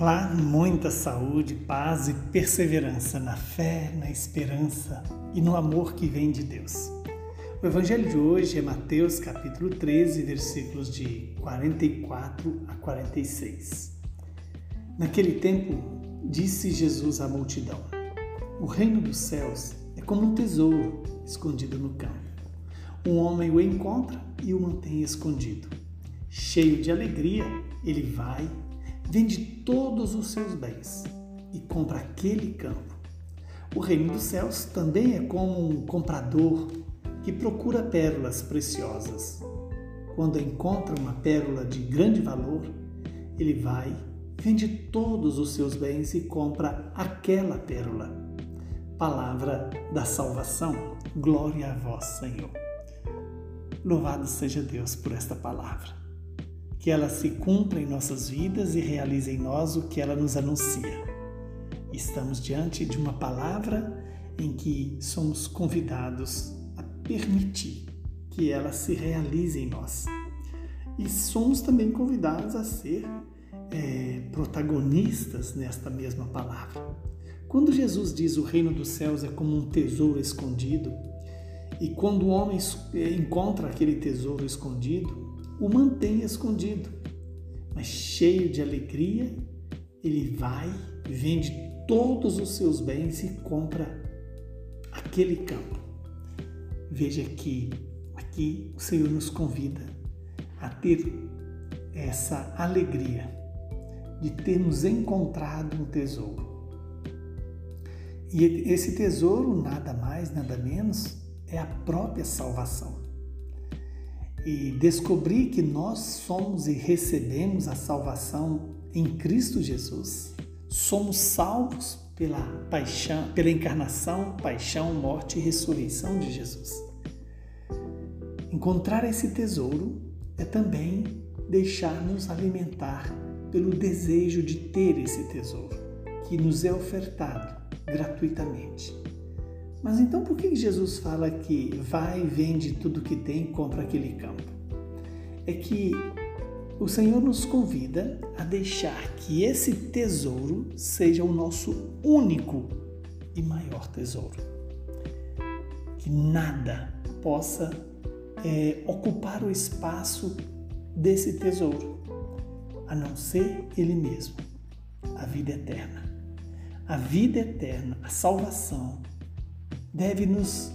Olá, muita saúde, paz e perseverança na fé, na esperança e no amor que vem de Deus. O evangelho de hoje é Mateus capítulo 13, versículos de 44 a 46. Naquele tempo, disse Jesus à multidão: O reino dos céus é como um tesouro escondido no campo. Um homem o encontra e o mantém escondido. Cheio de alegria, ele vai vende todos os seus bens e compra aquele campo. O reino dos céus também é como um comprador que procura pérolas preciosas. Quando encontra uma pérola de grande valor, ele vai, vende todos os seus bens e compra aquela pérola. Palavra da salvação. Glória a vós, Senhor. Louvado seja Deus por esta palavra que ela se cumpra em nossas vidas e realize em nós o que ela nos anuncia. Estamos diante de uma palavra em que somos convidados a permitir que ela se realize em nós. E somos também convidados a ser é, protagonistas nesta mesma palavra. Quando Jesus diz o reino dos céus é como um tesouro escondido, e quando o homem é, encontra aquele tesouro escondido, o mantém escondido. Mas cheio de alegria, ele vai, vende todos os seus bens e compra aquele campo. Veja que aqui o Senhor nos convida a ter essa alegria de termos encontrado um tesouro. E esse tesouro, nada mais, nada menos, é a própria salvação e descobrir que nós somos e recebemos a salvação em Cristo Jesus. Somos salvos pela paixão, pela encarnação, paixão, morte e ressurreição de Jesus. Encontrar esse tesouro é também deixar-nos alimentar pelo desejo de ter esse tesouro, que nos é ofertado gratuitamente. Mas então por que Jesus fala que vai, vende tudo que tem e compra aquele campo? É que o Senhor nos convida a deixar que esse tesouro seja o nosso único e maior tesouro. Que nada possa é, ocupar o espaço desse tesouro, a não ser Ele mesmo, a vida eterna. A vida eterna, a salvação, deve nos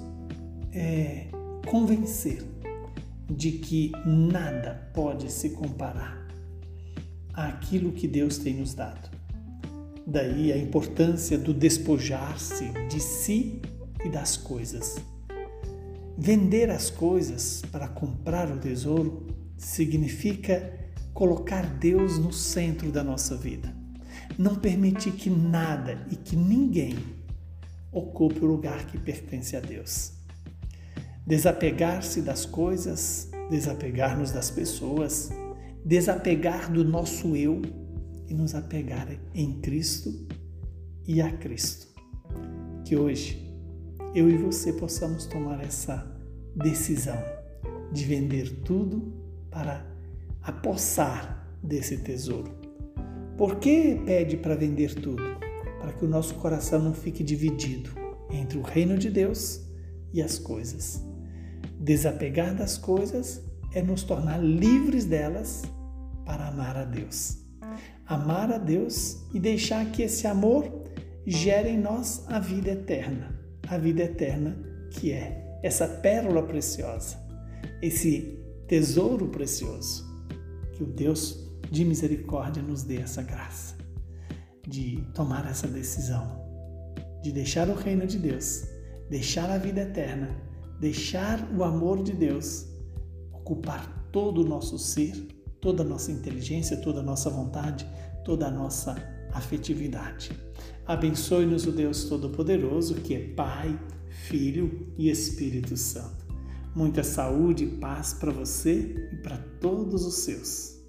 é, convencer de que nada pode se comparar àquilo que Deus tem nos dado. Daí a importância do despojar-se de si e das coisas. Vender as coisas para comprar o tesouro significa colocar Deus no centro da nossa vida. Não permitir que nada e que ninguém ocupe o lugar que pertence a Deus. Desapegar-se das coisas, desapegar-nos das pessoas, desapegar do nosso eu e nos apegar em Cristo e a Cristo. Que hoje eu e você possamos tomar essa decisão de vender tudo para apossar desse tesouro. Por que pede para vender tudo? Que o nosso coração não fique dividido entre o reino de Deus e as coisas. Desapegar das coisas é nos tornar livres delas para amar a Deus. Amar a Deus e deixar que esse amor gere em nós a vida eterna. A vida eterna que é essa pérola preciosa, esse tesouro precioso. Que o Deus de misericórdia nos dê essa graça de tomar essa decisão, de deixar o reino de Deus, deixar a vida eterna, deixar o amor de Deus ocupar todo o nosso ser, toda a nossa inteligência, toda a nossa vontade, toda a nossa afetividade. Abençoe-nos o Deus Todo-Poderoso, que é Pai, Filho e Espírito Santo. Muita saúde e paz para você e para todos os seus.